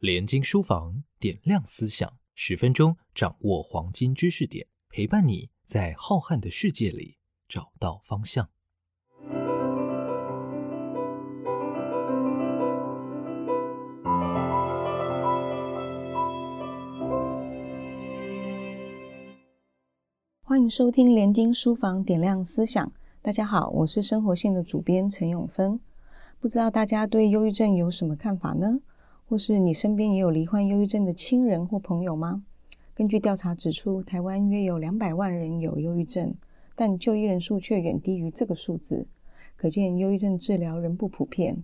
连经书房点亮思想，十分钟掌握黄金知识点，陪伴你在浩瀚的世界里找到方向。欢迎收听连经书房点亮思想。大家好，我是生活线的主编陈永芬。不知道大家对忧郁症有什么看法呢？或是你身边也有罹患忧郁症的亲人或朋友吗？根据调查指出，台湾约有两百万人有忧郁症，但就医人数却远低于这个数字，可见忧郁症治疗仍不普遍。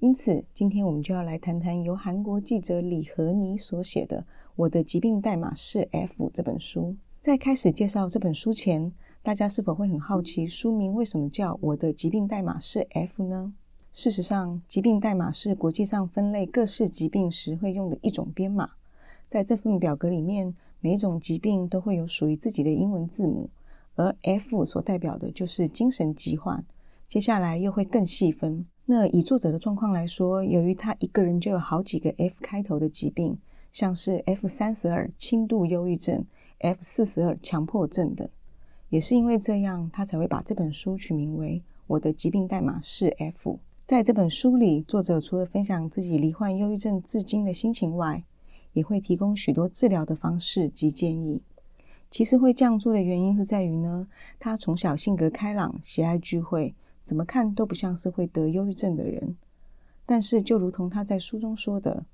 因此，今天我们就要来谈谈由韩国记者李和尼所写的《我的疾病代码是 F》这本书。在开始介绍这本书前，大家是否会很好奇书名为什么叫《我的疾病代码是 F》呢？事实上，疾病代码是国际上分类各式疾病时会用的一种编码。在这份表格里面，每种疾病都会有属于自己的英文字母，而 F 所代表的就是精神疾患。接下来又会更细分。那以作者的状况来说，由于他一个人就有好几个 F 开头的疾病，像是 F 三十二轻度忧郁症、F 四十二强迫症等，也是因为这样，他才会把这本书取名为《我的疾病代码是 F》。在这本书里，作者除了分享自己罹患忧郁症至今的心情外，也会提供许多治疗的方式及建议。其实会这样做的原因是在于呢，他从小性格开朗，喜爱聚会，怎么看都不像是会得忧郁症的人。但是，就如同他在书中说的，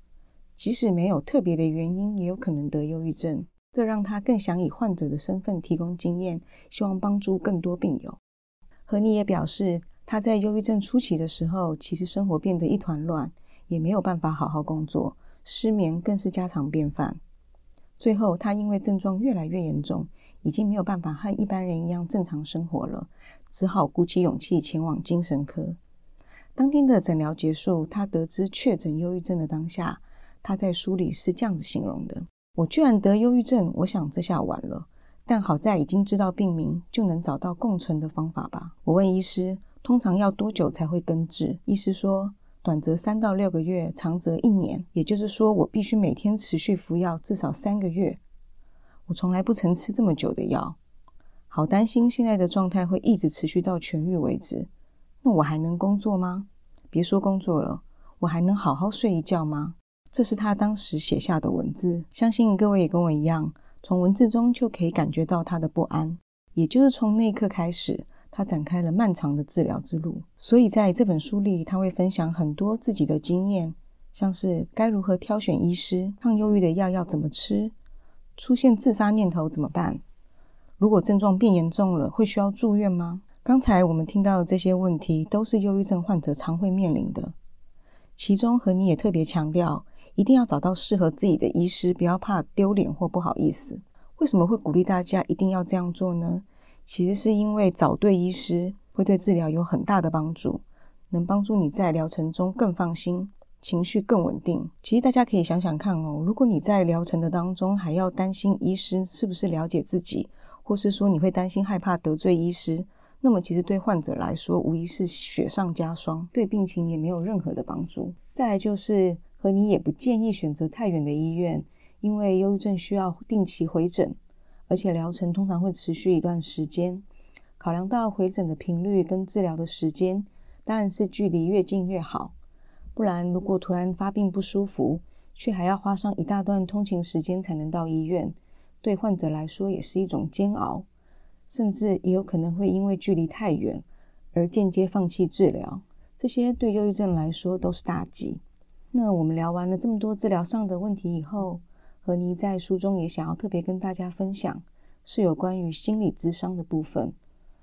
即使没有特别的原因，也有可能得忧郁症。这让他更想以患者的身份提供经验，希望帮助更多病友。何尼也表示。他在忧郁症初期的时候，其实生活变得一团乱，也没有办法好好工作，失眠更是家常便饭。最后，他因为症状越来越严重，已经没有办法和一般人一样正常生活了，只好鼓起勇气前往精神科。当天的诊疗结束，他得知确诊忧郁症的当下，他在书里是这样子形容的：“我居然得忧郁症，我想这下完了。但好在已经知道病名，就能找到共存的方法吧。”我问医师。通常要多久才会根治？医师说，短则三到六个月，长则一年。也就是说，我必须每天持续服药至少三个月。我从来不曾吃这么久的药，好担心现在的状态会一直持续到痊愈为止。那我还能工作吗？别说工作了，我还能好好睡一觉吗？这是他当时写下的文字。相信各位也跟我一样，从文字中就可以感觉到他的不安。也就是从那一刻开始。他展开了漫长的治疗之路，所以在这本书里，他会分享很多自己的经验，像是该如何挑选医师、抗忧郁的药要怎么吃、出现自杀念头怎么办、如果症状变严重了会需要住院吗？刚才我们听到的这些问题，都是忧郁症患者常会面临的。其中，和你也特别强调，一定要找到适合自己的医师，不要怕丢脸或不好意思。为什么会鼓励大家一定要这样做呢？其实是因为找对医师会对治疗有很大的帮助，能帮助你在疗程中更放心，情绪更稳定。其实大家可以想想看哦，如果你在疗程的当中还要担心医师是不是了解自己，或是说你会担心害怕得罪医师，那么其实对患者来说无疑是雪上加霜，对病情也没有任何的帮助。再来就是和你也不建议选择太远的医院，因为忧郁症需要定期回诊。而且疗程通常会持续一段时间，考量到回诊的频率跟治疗的时间，当然是距离越近越好。不然，如果突然发病不舒服，却还要花上一大段通勤时间才能到医院，对患者来说也是一种煎熬，甚至也有可能会因为距离太远而间接放弃治疗。这些对忧郁症来说都是大忌。那我们聊完了这么多治疗上的问题以后，何尼在书中也想要特别跟大家分享，是有关于心理咨商的部分。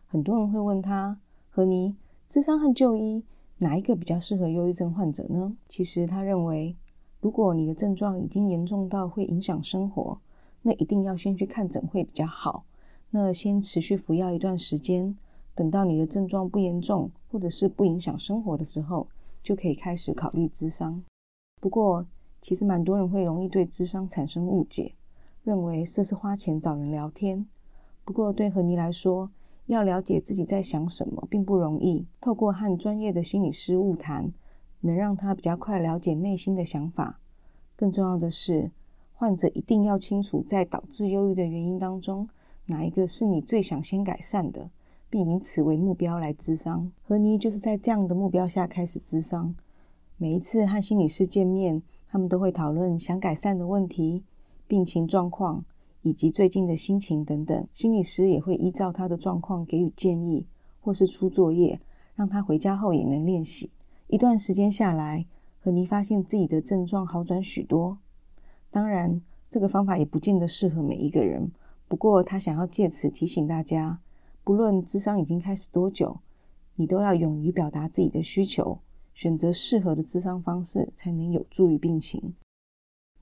很多人会问他，何尼，咨商和就医哪一个比较适合忧郁症患者呢？其实他认为，如果你的症状已经严重到会影响生活，那一定要先去看诊会比较好。那先持续服药一段时间，等到你的症状不严重，或者是不影响生活的时候，就可以开始考虑咨商。不过，其实蛮多人会容易对智商产生误解，认为这是花钱找人聊天。不过对何妮来说，要了解自己在想什么并不容易。透过和专业的心理师晤谈，能让他比较快了解内心的想法，更重要的是，患者一定要清楚，在导致忧郁的原因当中，哪一个是你最想先改善的，并以此为目标来咨商。何妮就是在这样的目标下开始咨商。每一次和心理师见面，他们都会讨论想改善的问题、病情状况以及最近的心情等等。心理师也会依照他的状况给予建议，或是出作业，让他回家后也能练习。一段时间下来，何尼发现自己的症状好转许多。当然，这个方法也不见得适合每一个人。不过，他想要借此提醒大家，不论智商已经开始多久，你都要勇于表达自己的需求，选择适合的智商方式，才能有助于病情。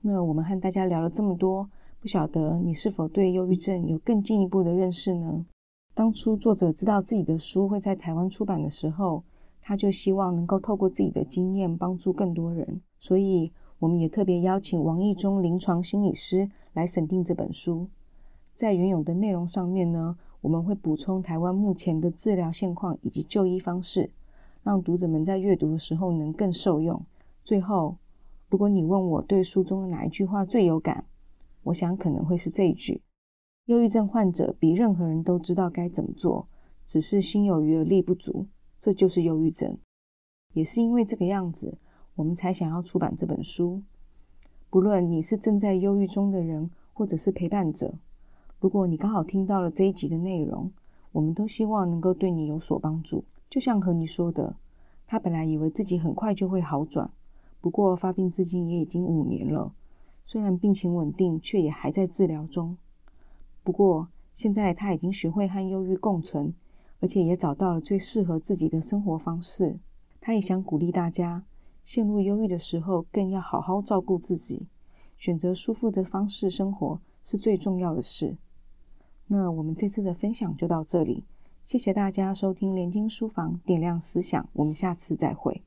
那我们和大家聊了这么多，不晓得你是否对忧郁症有更进一步的认识呢？当初作者知道自己的书会在台湾出版的时候，他就希望能够透过自己的经验帮助更多人，所以。我们也特别邀请王义中临床心理师来审定这本书。在原有的内容上面呢，我们会补充台湾目前的治疗现况以及就医方式，让读者们在阅读的时候能更受用。最后，如果你问我对书中的哪一句话最有感，我想可能会是这一句：忧郁症患者比任何人都知道该怎么做，只是心有余而力不足，这就是忧郁症。也是因为这个样子。我们才想要出版这本书。不论你是正在忧郁中的人，或者是陪伴者，如果你刚好听到了这一集的内容，我们都希望能够对你有所帮助。就像和你说的，他本来以为自己很快就会好转，不过发病至今也已经五年了。虽然病情稳定，却也还在治疗中。不过现在他已经学会和忧郁共存，而且也找到了最适合自己的生活方式。他也想鼓励大家。陷入忧郁的时候，更要好好照顾自己，选择舒服的方式生活是最重要的事。那我们这次的分享就到这里，谢谢大家收听连经书房，点亮思想，我们下次再会。